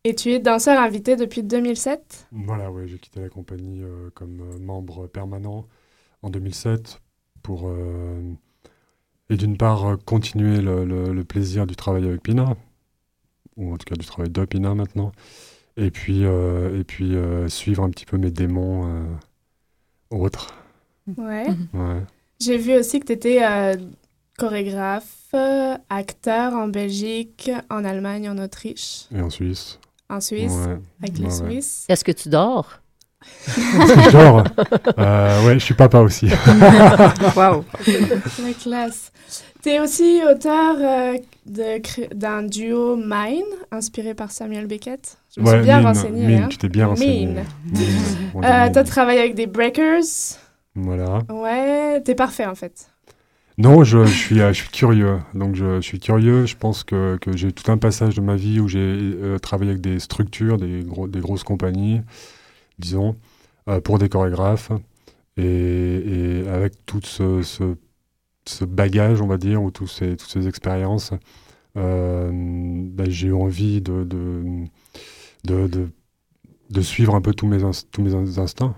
et tu es danseur invité depuis 2007. Voilà, ouais, j'ai quitté la compagnie euh, comme euh, membre permanent en 2007 pour, euh, et d'une part, continuer le, le- le plaisir du travail avec Pina, ou en tout cas du travail de Pina maintenant, et puis, euh, et puis suivre un petit peu mes démons euh, autres. Ouais. Ouais. J'ai vu aussi que tu étais chorégraphe, euh, acteur en Belgique, en Allemagne, en Autriche, Et en Suisse. en Suisse, Ouais. avec les Ouais, ouais. Suisses. Est-ce que tu dors? Genre, euh, ouais, je suis papa aussi. Wow. La classe. Tu es aussi auteur euh, d'un duo Mine, inspiré par Samuel Beckett. Je me Ouais, suis bien Mine, renseignée. Mine, hein. tu t'es bien renseignée. Mine. Euh. T'as travaillé avec des Breakers. Voilà. Ouais, t'es parfait en fait. Non, je, je suis, euh, je suis curieux. Donc, je, je suis curieux. Je pense que, que j'ai tout un passage de ma vie où j'ai euh, travaillé avec des structures, des, gros, des grosses compagnies, disons, euh, pour des chorégraphes. Et, et avec tout ce, ce, ce bagage, on va dire, ou ces, toutes ces expériences, euh, ben, j'ai eu envie de, de, de, de, suivre un peu tous mes, tous mes ins- instincts,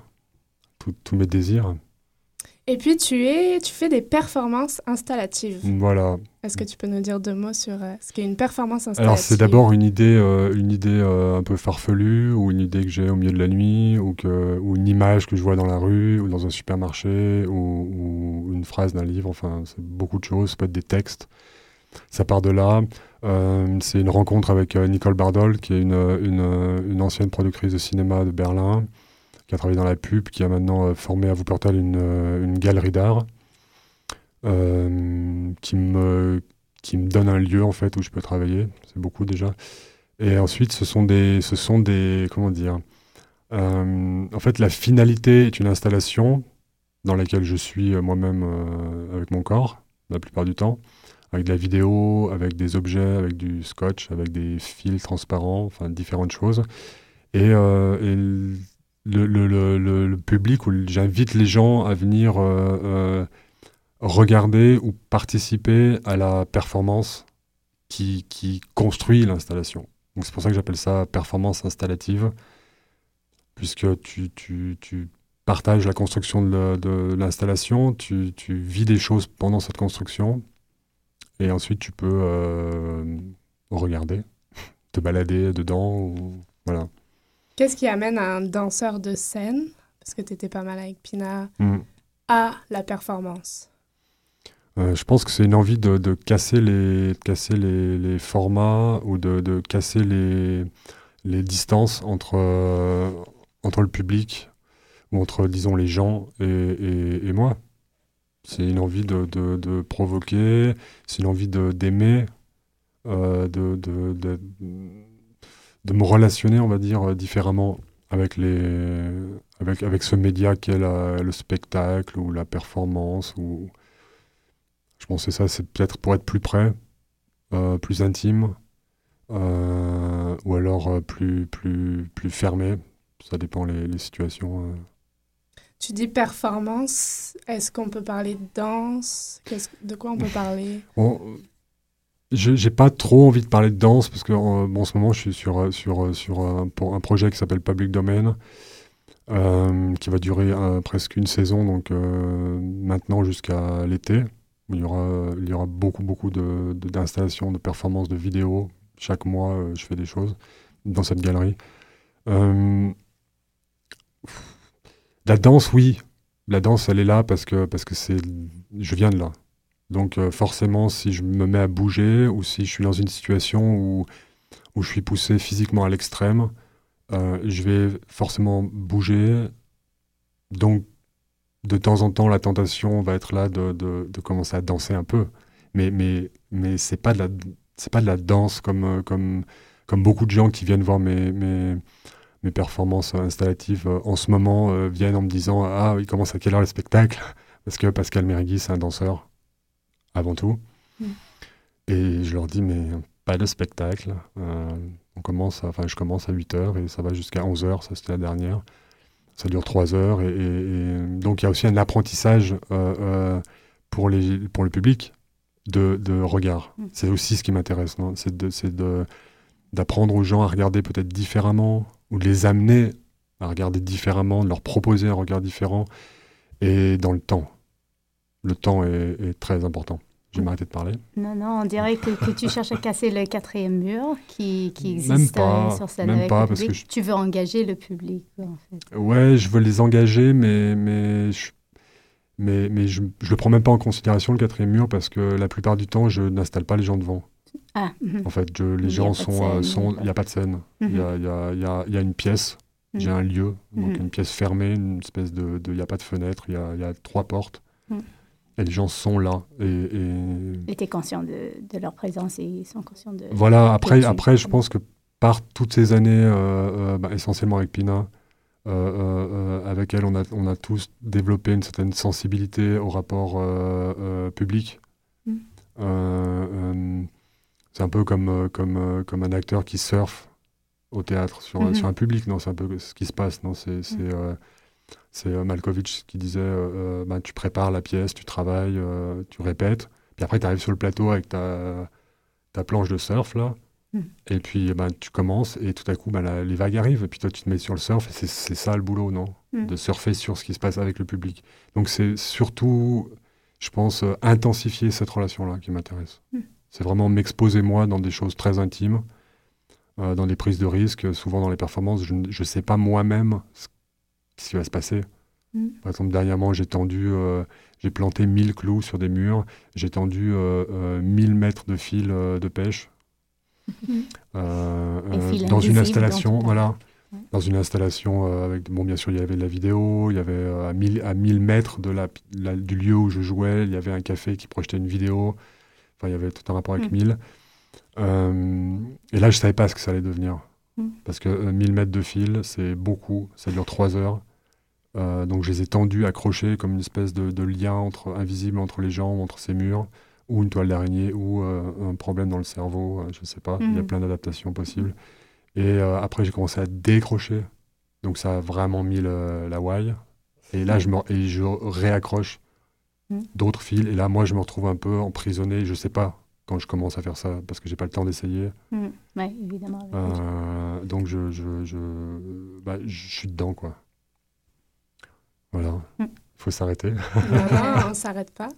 tous mes désirs. Et puis tu es, tu fais des performances installatives. Voilà. Est-ce que tu peux nous dire deux mots sur euh, ce qu'est une performance installative Alors c'est d'abord une idée, euh, une idée euh, un peu farfelue ou une idée que j'ai au milieu de la nuit ou, que, ou une image que je vois dans la rue ou dans un supermarché ou, ou une phrase d'un livre. Enfin, c'est beaucoup de choses. Ça peut être des textes. Ça part de là. C'est une rencontre avec Nicole Bardol, qui est une, une, une ancienne productrice de cinéma de Berlin, qui a travaillé dans la pub, qui a maintenant euh, formé à Wuppertal une, euh, une galerie d'art, euh, qui me qui me donne un lieu en fait où je peux travailler. C'est beaucoup déjà. Et ensuite, ce sont des, ce sont des, comment dire. en fait, la finalité est une installation dans laquelle je suis moi-même avec mon corps la plupart du temps, avec de la vidéo, avec des objets, avec du scotch, avec des fils transparents, enfin différentes choses. Et le, public, où j'invite les gens à venir euh, euh, regarder ou participer à la performance qui, qui construit l'installation. Donc c'est pour ça que j'appelle ça performance installative, puisque tu, tu, tu partages la construction de l'installation, tu, tu vis des choses pendant cette construction, et ensuite tu peux euh, regarder, te balader dedans, ou, voilà. Qu'est-ce qui amène un danseur de scène, parce que tu étais pas mal avec Pina, Mm. à la performance? Euh, je pense que c'est une envie de, de casser, les, de casser les, les formats ou de, de casser les, les distances entre, euh, entre le public ou entre, disons, les gens et, et- et moi. C'est une envie de, de- de provoquer, c'est une envie de- d'aimer, euh, de, de, me relationner, on va dire, différemment avec, les, avec, avec ce média qu'est le spectacle ou la performance ou, je pensais ça, c'est peut-être pour être plus près, euh, plus intime, euh, ou alors euh, plus, plus, plus fermé. Ça dépend les, les situations. euh. Tu dis performance, est-ce qu'on peut parler de danse? De quoi on peut parler? J'ai pas trop envie de parler de danse parce que euh, bon, en ce moment je suis sur, sur, sur un, projet qui s'appelle Public Domain euh, qui va durer euh, presque une saison, donc euh, maintenant jusqu'à l'été. Il y aura, il y aura beaucoup, beaucoup de- de- d'installations, de, performances, de vidéos. Chaque mois, je fais des choses dans cette galerie. La danse, oui. La danse, elle est là parce que, parce que c'est, je viens de là. Donc euh, forcément, si je me mets à bouger ou si je suis dans une situation où, où je suis poussé physiquement à l'extrême, euh, je vais forcément bouger. Donc de temps en temps, la tentation va être là de, de- de commencer à danser un peu. Mais, mais, mais c'est pas de la, pas de la danse comme, euh, comme, comme beaucoup de gens qui viennent voir mes, mes, mes performances installatives en ce moment viennent en me disant Ah, il commence à quelle heure le spectacle? Parce que Pascal Mérigui, c'est un danseur, avant tout. Mm. Et je leur dis Mais pas de spectacle. Euh, on commence à- enfin, je commence à 8 heures et ça va jusqu'à 11 heures, ça c'était la dernière. Ça dure 3 heures. Et, et- et donc il y a aussi un apprentissage euh, euh, pour, les, pour le public de, de regard. Mm. C'est aussi ce qui m'intéresse. C'est de, c'est de, d'apprendre aux gens à regarder peut-être différemment ou de les amener à regarder différemment, de leur proposer un regard différent et dans le temps. Le temps est, est très important. Je vais m'arrêter de parler. Non, non, on dirait que, que tu cherches à casser le quatrième mur qui, qui Même existe pas, euh, sur scène même avec pas, le parce que public. je- Tu veux engager le public, en fait. Ouais, je veux les engager, mais, mais, je, mais, mais je, je le prends même pas en considération, le quatrième mur, parce que la plupart du temps, je n'installe pas les gens devant. Ah, mhm. En fait, je, les gens pas sont, euh, il sont, pas- il n'y a pas de scène. Il y, a, il y a- y a- y a une pièce, j'ai Mhm. un lieu, donc Mhm. une pièce fermée, une espèce de, il n'y a pas de fenêtre, il y a, il y a trois portes, Mhm. Et les gens sont là. Et, tu es conscient de, de leur présence et ils sont conscients de... voilà. Après, après, je pense que par toutes ces années, euh, euh, bah, essentiellement avec Pina, euh, avec elle, on a, on a tous développé une certaine sensibilité au rapport public. Mm. C'est un peu comme, comme, comme un acteur qui surfe au théâtre sur, Mhm. sur un public, non C'est un peu ce qui se passe, non C'est c'est, euh, Malkovich qui disait euh, euh, ben, tu prépares la pièce, tu travailles, euh, tu répètes, puis après tu arrives sur le plateau avec ta, ta planche de surf là. Mhm. Et puis, ben, tu commences et tout à coup, la- les vagues arrivent. Et puis toi, tu te mets sur le surf et c'est- ça le boulot, non? Mhm. De surfer sur ce qui se passe avec le public. Donc, c'est surtout, je pense, euh, intensifier cette relation-là qui m'intéresse. Mhm. C'est vraiment m'exposer, moi, dans des choses très intimes, dans des prises de risques, souvent dans les performances. Je ne sais pas moi-même ce, ce qui va se passer? Mhm. Par exemple, dernièrement, j'ai tendu, euh, j'ai planté 1000 clous sur des murs, j'ai tendu euh, euh, 1000 mètres de fil euh, de pêche euh, euh, fil dans une installation, voilà. Ouais. Dans une installation euh, avec, bon, bien sûr, il y avait de la vidéo, il y avait euh, à 1000 à 1000 mètres de la, la- du lieu où je jouais, il y avait un café qui projetait une vidéo. Enfin, il y avait tout un rapport avec Mm. 1000. Euh, et là, je savais pas ce que ça allait devenir. Mm. Parce que euh, 1000 mètres de fil, c'est beaucoup, ça dure 3 heures. Euh, donc je les ai tendus, accrochés comme une espèce de, de lien entre, invisible entre les jambes, entre ces murs, ou une toile d'araignée, ou euh, un problème dans le cerveau, euh, je ne sais pas. Il y a Mhm. plein d'adaptations possibles. Et après, j'ai commencé à décrocher. Donc ça a vraiment mis le- la wire. Et là, je, me, et je réaccroche Mhm. d'autres fils. Et là, moi, je me retrouve un peu emprisonné. Je ne sais pas quand je commence à faire ça, parce que j'ai pas le temps d'essayer. Oui, évidemment. Euh, donc je, je, je, bah, je suis dedans, quoi. Voilà. Mm. Il faut s'arrêter. Non, non, on ne s'arrête pas.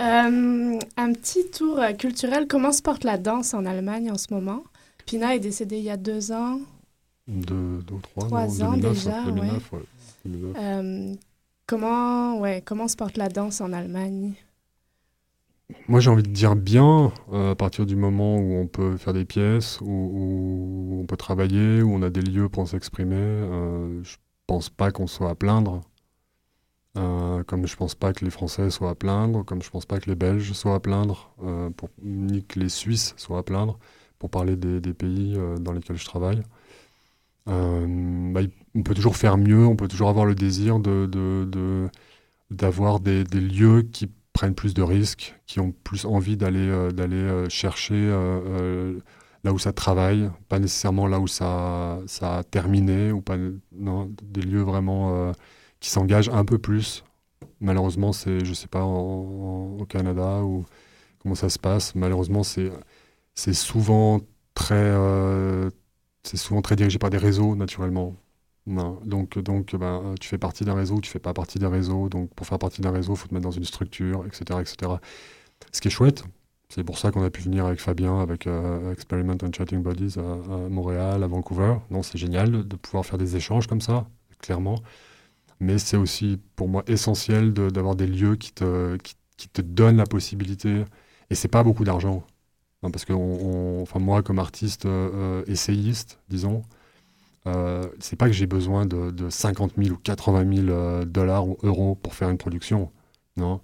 Euh, un petit tour culturel. Comment se porte la danse en Allemagne en ce moment? Pina est décédée il y a deux ans. Deux, deux ou trois, Trois non, ans 2009, déjà, 2009, ouais. 2009. Euh, comment, ouais, comment se porte la danse en Allemagne? Moi, j'ai envie de dire bien, euh, à partir du moment où on peut faire des pièces, où, où on peut travailler, où on a des lieux pour s'exprimer. Euh, je pense pas qu'on soit à plaindre. Euh, comme je pense pas que les Français soient à plaindre, comme je pense pas que les Belges soient à plaindre, euh, ni que les Suisses soient à plaindre, pour parler des, pays euh, dans lesquels je travaille. Bah, on peut toujours faire mieux, on peut toujours avoir le désir d'avoir des, lieux qui prennent plus de risques, qui ont plus envie d'aller d'aller chercher là où ça travaille, pas nécessairement là où ça, ça a terminé, ou pas, des lieux vraiment qui s'engagent un peu plus. Malheureusement, c'est, je sais pas, au Canada ou comment ça se passe. Malheureusement, c'est, c'est souvent très, euh, c'est souvent très dirigé par des réseaux, naturellement. Non. Donc, donc ben, tu fais partie d'un réseau ou tu fais pas partie d'un réseau. Donc, pour faire partie d'un réseau, il faut te mettre dans une structure, etc., etc. Ce qui est chouette, c'est pour ça qu'on a pu venir avec Fabien, avec euh, Experiment and Chatting Bodies à, à Montréal, à Vancouver. Non, c'est génial de pouvoir faire des échanges comme ça, clairement. Mais c'est aussi, pour moi, essentiel d'avoir des lieux qui te, qui, te donnent la possibilité. Et c'est pas beaucoup d'argent. hein, parce que on- enfin, moi, comme artiste euh, euh, essayiste, disons, euh, c'est pas que j'ai besoin de, de 50 000 ou 80 000 euh, dollars ou euros pour faire une production. Non.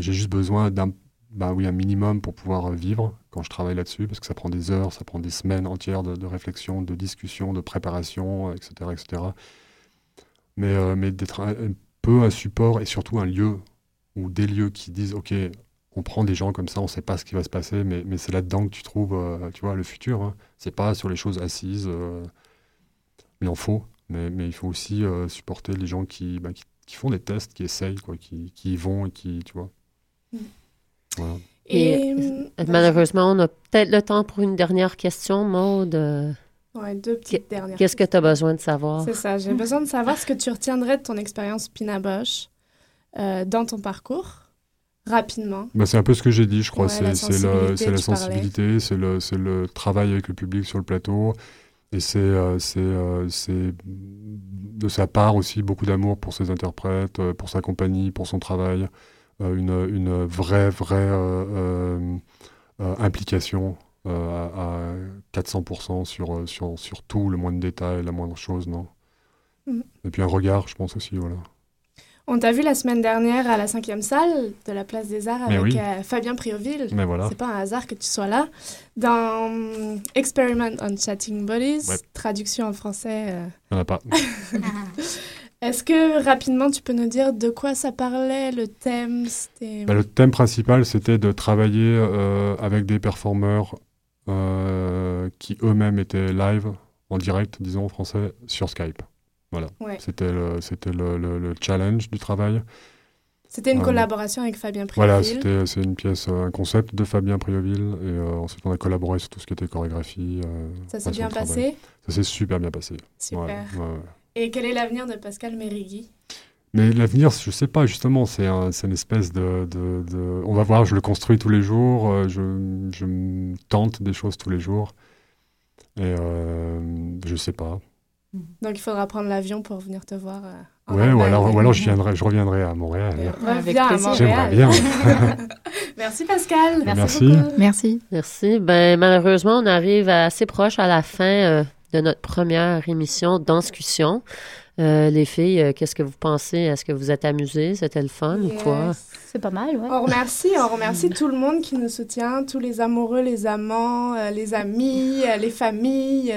J'ai juste besoin d'un bah oui, un minimum pour pouvoir vivre quand je travaille là-dessus, parce que ça prend des heures, ça prend des semaines entières de, de réflexion, de discussion, de préparation, etc. etc. Mais, euh, mais d'être un, un peu un support et surtout un lieu ou des lieux qui disent OK, on prend des gens comme ça, on ne sait pas ce qui va se passer, mais, mais c'est là-dedans que tu trouves euh, tu vois, le futur. Hein. C'est pas sur les choses assises, euh, mais il en faut. Mais, mais il faut aussi euh, supporter les gens qui, bah, qui, qui font des tests, qui essayent, quoi, qui, qui y vont et qui, tu vois. Voilà. Et, Et, malheureusement, on a peut-être le temps pour une dernière question, Maude. Ouais, deux petites dernières. Qu'est-ce que tu as besoin de savoir? C'est ça. J'ai besoin de savoir ce que tu retiendrais de ton expérience Pina Bosch euh, dans ton parcours, rapidement. Bah, c'est un peu ce que j'ai dit, je crois. Ouais, c'est la sensibilité, c'est le, travail avec le public sur le plateau. Et c'est euh, euh, de sa part aussi beaucoup d'amour pour ses interprètes, euh, pour sa compagnie, pour son travail. euh, une, une vraie, vraie euh, euh, euh, implication euh, à, à 400% sur, euh, sur, sur tout, le moindre détail, la moindre chose, non Mhm. Et puis un regard, je pense aussi, voilà. On t'a vu la semaine dernière à la cinquième salle de la Place des Arts Mais avec oui. euh, Fabien Prioville. Mais voilà. C'est pas un hasard que tu sois là. Dans Experiment on Chatting Bodies, Ouais. traduction en français. euh, Il n'y en a pas. Est-ce que rapidement tu peux nous dire de quoi ça parlait, le thème. Bah, le thème principal, c'était de travailler euh, avec des performeurs qui eux-mêmes étaient live, en direct, disons en français, sur Skype. Voilà. Ouais. C'était le, c'était le, le- le challenge du travail. C'était une Euh, collaboration avec Fabien Prioville. Voilà, c'est une pièce, euh, un concept de Fabien Prioville. Et euh, ensuite, on a collaboré sur tout ce qui était chorégraphie. euh, Ça s'est bien passé? Ça s'est super bien passé. Super. Ouais, ouais, ouais. Et quel est l'avenir de Pascal Mérigui Mais l'avenir, je sais pas, justement, c'est un, c'est une espèce de, de, de- On va voir, je le construis tous les jours, euh, je, tente des choses tous les jours. Et euh, je sais pas. Donc il faudra prendre l'avion pour venir te voir. euh, Ouais, ou alors, ou alors je, viendrai, je reviendrai à Montréal. Avec plaisir. J'aimerais bien. Merci Pascal. Merci. Merci. Merci. Ben, malheureusement, on arrive assez proche à la fin euh, de notre première émission Danscussion. Euh, les filles, euh, qu'est-ce que vous pensez? Est-ce que vous êtes amusées? C'était le fun ou quoi? C'est pas mal, ouais. On remercie, on remercie tout le monde qui nous soutient, tous les amoureux, les amants, euh, les amis, les familles,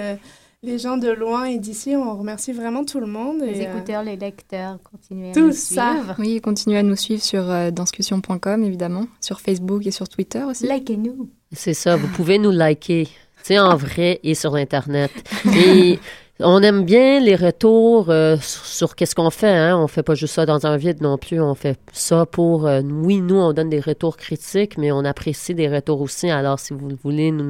les gens de loin et d'ici. On remercie vraiment tout le monde. Les et, euh, écouteurs, les lecteurs, continuez à tout nous ça. suivre. Oui, continuez à nous suivre sur euh, danscussion.com, évidemment, sur Facebook et sur Twitter aussi. Likez-nous. C'est ça, vous pouvez nous liker, tu sais, en vrai et sur Internet. Et on aime bien les retours euh, sur, sur qu'est-ce qu'on fait. Hein? On fait pas juste ça dans un vide non plus. On fait ça pour... euh, oui, nous, on donne des retours critiques, mais on apprécie des retours aussi. Alors, si vous voulez nous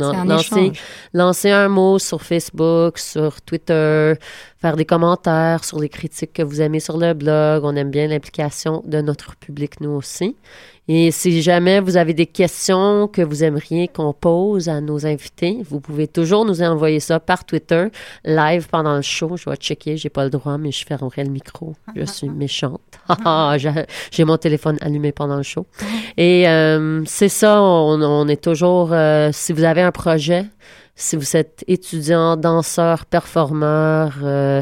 lancer un mot sur Facebook, sur Twitter, faire des commentaires sur les critiques que vous aimez sur le blog. On aime bien l'implication de notre public, nous aussi. Et si jamais vous avez des questions que vous aimeriez qu'on pose à nos invités, vous pouvez toujours nous envoyer ça par Twitter, live pendant le show. Je vais checker, j'ai pas le droit, mais je fermerai le micro. Je suis méchante. Ah, j'ai- j'ai mon téléphone allumé pendant le show. Et euh, c'est ça, on, on est toujours... euh, si vous avez un projet, si vous êtes étudiant, danseur, performeur, euh,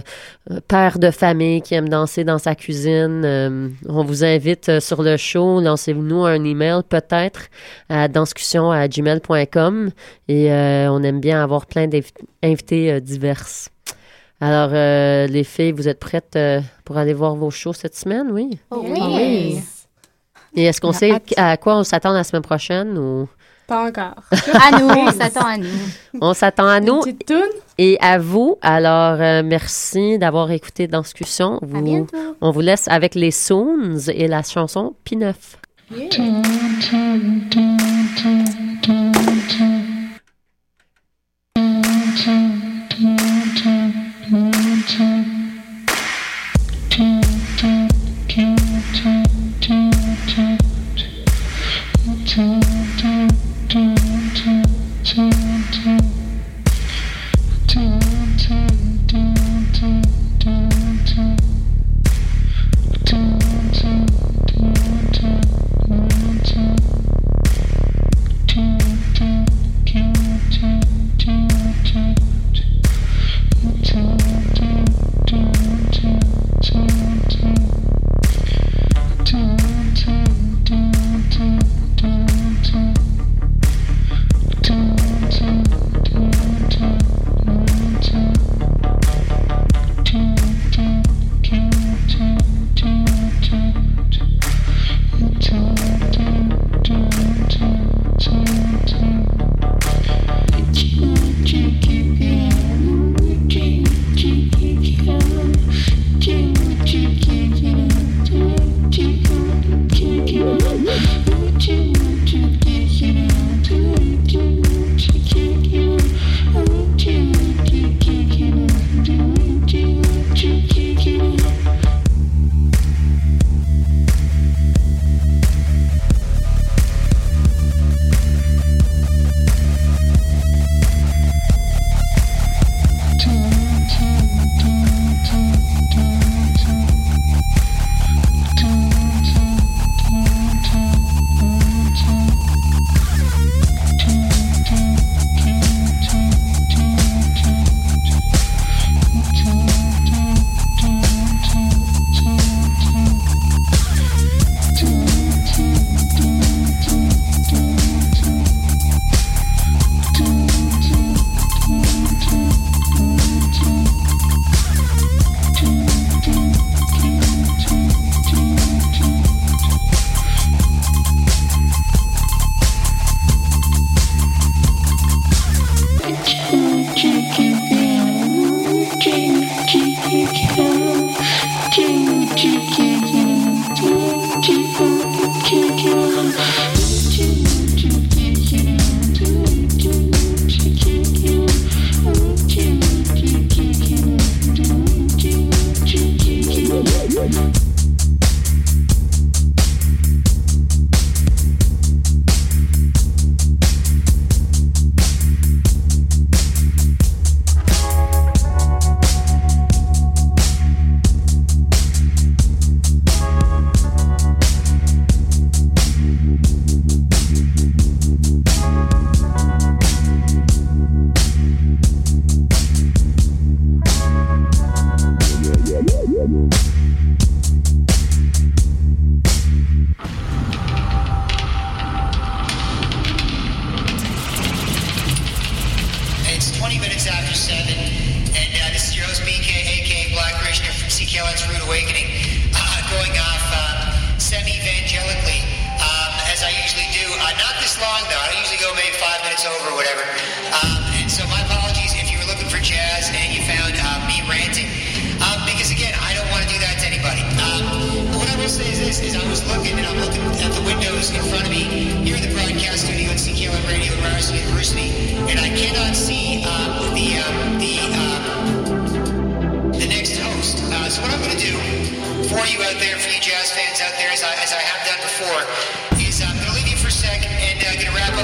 euh, père de famille qui aime danser dans sa cuisine, euh, on vous invite sur le show. Lancez-nous un email peut-être à danscussion à gmail.com et euh, on aime bien avoir plein d'invités euh, diverses. Alors, euh, les filles, vous êtes prêtes euh, pour aller voir vos shows cette semaine, oui? Oh, Yes. oui. Et est-ce qu'on sait hâte. à quoi on s'attend la semaine prochaine ou Pas encore. À nous, on s'attend à nous. on s'attend à Une nous petite toune. et à vous. Alors, euh, merci d'avoir écouté Danscussion. À Vous, bientôt. on vous laisse avec les Soons et la chanson P9. Thank you.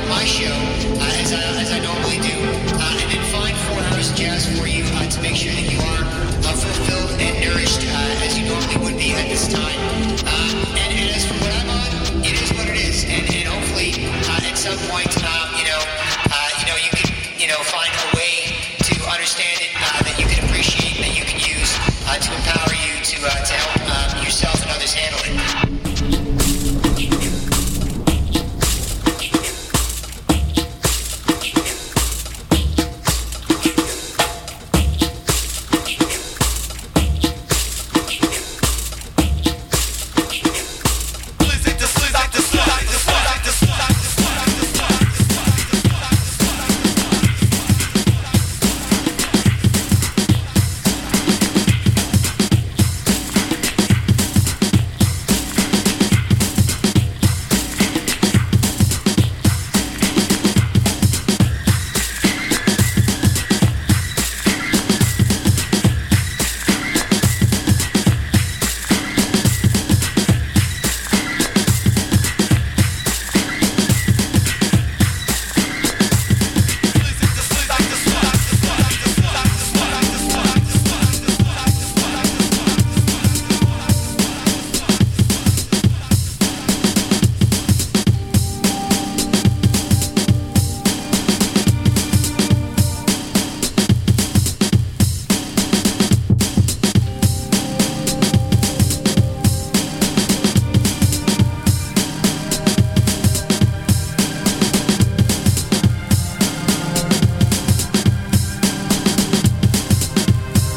my show uh, as, I, as I normally do, uh, and then find four hours of jazz for you uh, to make sure that you are uh, fulfilled and nourished uh, as you normally would be at this time. Uh, and, and, as for what I'm on, it is what it is, and, and hopefully at some point, um, you know.